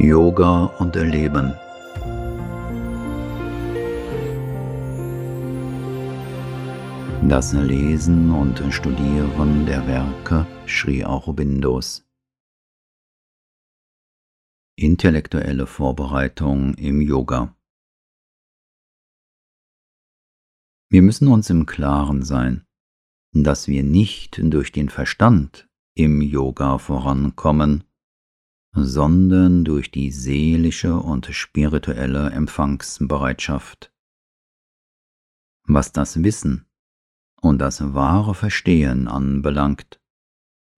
Yoga und Erleben. Das Lesen und Studieren der Werke Sri Aurobindos. Intellektuelle Vorbereitung im Yoga. Wir müssen uns im Klaren sein, dass wir nicht durch den Verstand im Yoga vorankommen, sondern durch die seelische und spirituelle Empfangsbereitschaft. Was das Wissen und das wahre Verstehen anbelangt,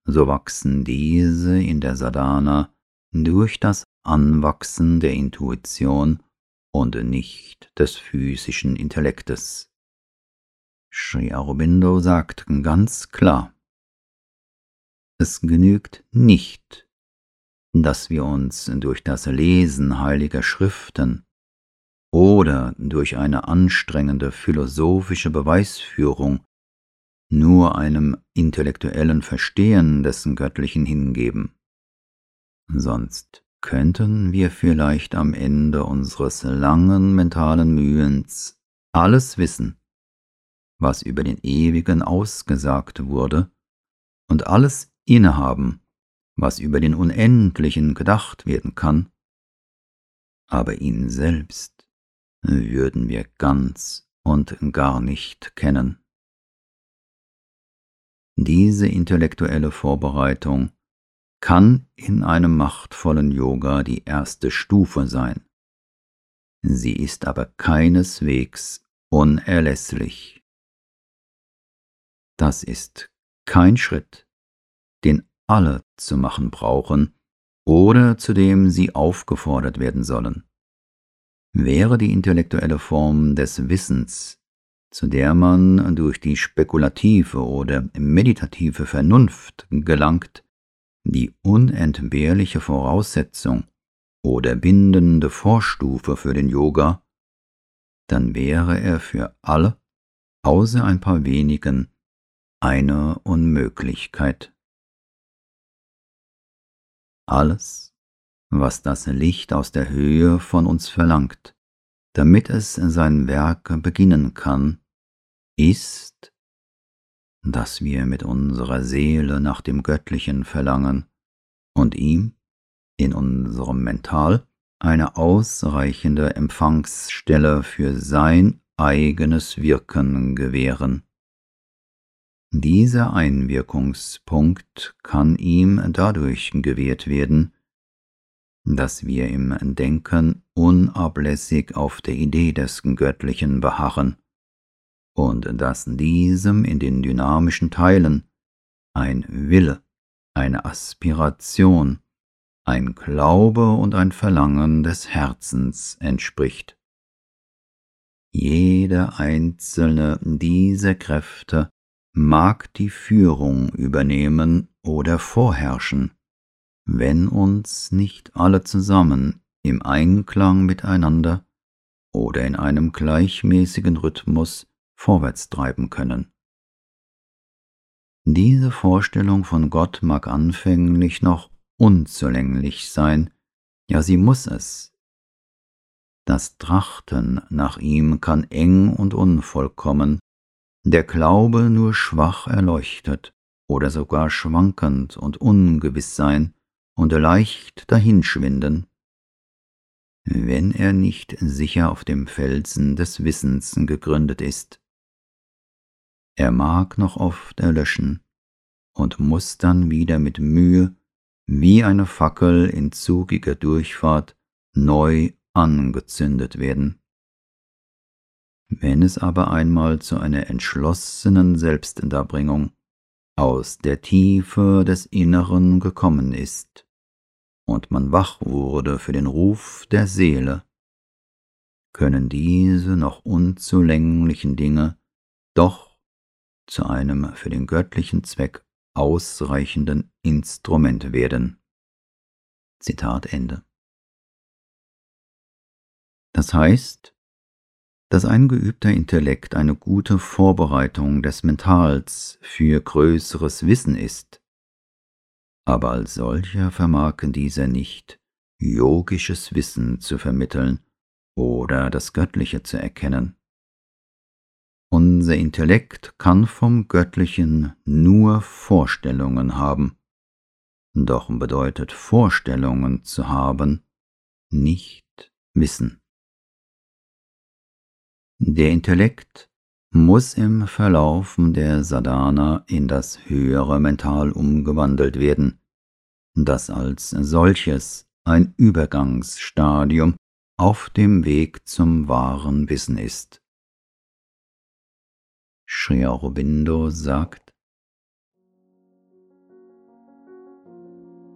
so wachsen diese in der Sadhana durch das Anwachsen der Intuition und nicht des physischen Intellektes. Sri Aurobindo sagt ganz klar, es genügt nicht, dass wir uns durch das Lesen heiliger Schriften oder durch eine anstrengende philosophische Beweisführung nur einem intellektuellen Verstehen dessen Göttlichen hingeben. Sonst könnten wir vielleicht am Ende unseres langen mentalen Mühens alles wissen, was über den Ewigen ausgesagt wurde, und alles innehaben, was über den Unendlichen gedacht werden kann, aber ihn selbst würden wir ganz und gar nicht kennen. Diese intellektuelle Vorbereitung kann in einem machtvollen Yoga die erste Stufe sein. Sie ist aber keineswegs unerlässlich. Das ist kein Schritt, den alle zu machen brauchen oder zu dem sie aufgefordert werden sollen. Wäre die intellektuelle Form des Wissens, zu der man durch die spekulative oder meditative Vernunft gelangt, die unentbehrliche Voraussetzung oder bindende Vorstufe für den Yoga, dann wäre er für alle, außer ein paar wenigen, eine Unmöglichkeit alles, was das Licht aus der Höhe von uns verlangt, damit es sein Werk beginnen kann, ist, dass wir mit unserer Seele nach dem Göttlichen verlangen und ihm in unserem Mental eine ausreichende Empfangsstelle für sein eigenes Wirken gewähren. Dieser Einwirkungspunkt kann ihm dadurch gewährt werden, dass wir im Denken unablässig auf der Idee des Göttlichen beharren und dass diesem in den dynamischen Teilen ein Wille, eine Aspiration, ein Glaube und ein Verlangen des Herzens entspricht. Jede einzelne dieser Kräfte mag die Führung übernehmen oder vorherrschen, wenn uns nicht alle zusammen im Einklang miteinander oder in einem gleichmäßigen Rhythmus vorwärts treiben können. Diese Vorstellung von Gott mag anfänglich noch unzulänglich sein, ja sie muss es. Das Trachten nach ihm kann eng und unvollkommen der Glaube nur schwach erleuchtet oder sogar schwankend und ungewiss sein und leicht dahinschwinden, wenn er nicht sicher auf dem Felsen des Wissens gegründet ist. Er mag noch oft erlöschen und muss dann wieder mit Mühe wie eine Fackel in zugiger Durchfahrt neu angezündet werden. Wenn es aber einmal zu einer entschlossenen Selbstdarbringung aus der Tiefe des Inneren gekommen ist und man wach wurde für den Ruf der Seele, können diese noch unzulänglichen Dinge doch zu einem für den göttlichen Zweck ausreichenden Instrument werden. Zitat Ende. Das heißt, dass ein geübter Intellekt eine gute Vorbereitung des Mentals für größeres Wissen ist. Aber als solcher vermag dieser nicht, yogisches Wissen zu vermitteln oder das Göttliche zu erkennen. Unser Intellekt kann vom Göttlichen nur Vorstellungen haben, doch bedeutet Vorstellungen zu haben nicht Wissen. Der Intellekt muss im Verlauf der Sadhana in das höhere Mental umgewandelt werden, das als solches ein Übergangsstadium auf dem Weg zum wahren Wissen ist. Sri Aurobindo sagt,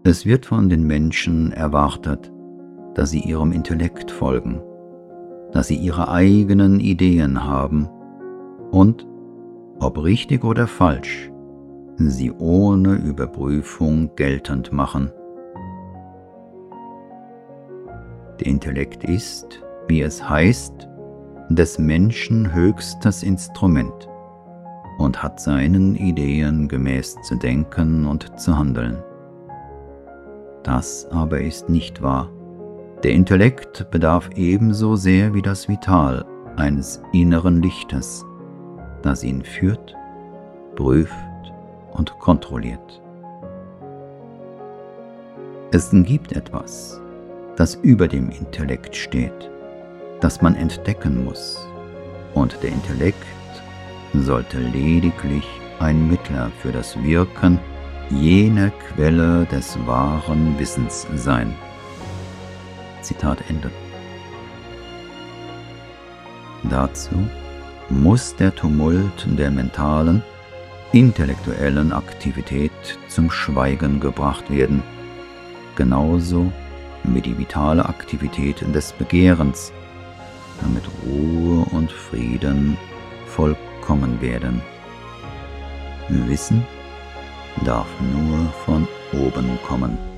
Es wird von den Menschen erwartet, dass sie ihrem Intellekt folgen, dass sie ihre eigenen Ideen haben und, ob richtig oder falsch, sie ohne Überprüfung geltend machen. Der Intellekt ist, wie es heißt, des Menschen höchstes Instrument und hat seinen Ideen gemäß zu denken und zu handeln. Das aber ist nicht wahr. Der Intellekt bedarf ebenso sehr wie das Vital eines inneren Lichtes, das ihn führt, prüft und kontrolliert. Es gibt etwas, das über dem Intellekt steht, das man entdecken muss, und der Intellekt sollte lediglich ein Mittler für das Wirken jener Quelle des wahren Wissens sein. Zitat Ende. Dazu muss der Tumult der mentalen, intellektuellen Aktivität zum Schweigen gebracht werden, genauso wie die vitale Aktivität des Begehrens, damit Ruhe und Frieden vollkommen werden. Wissen darf nur von oben kommen.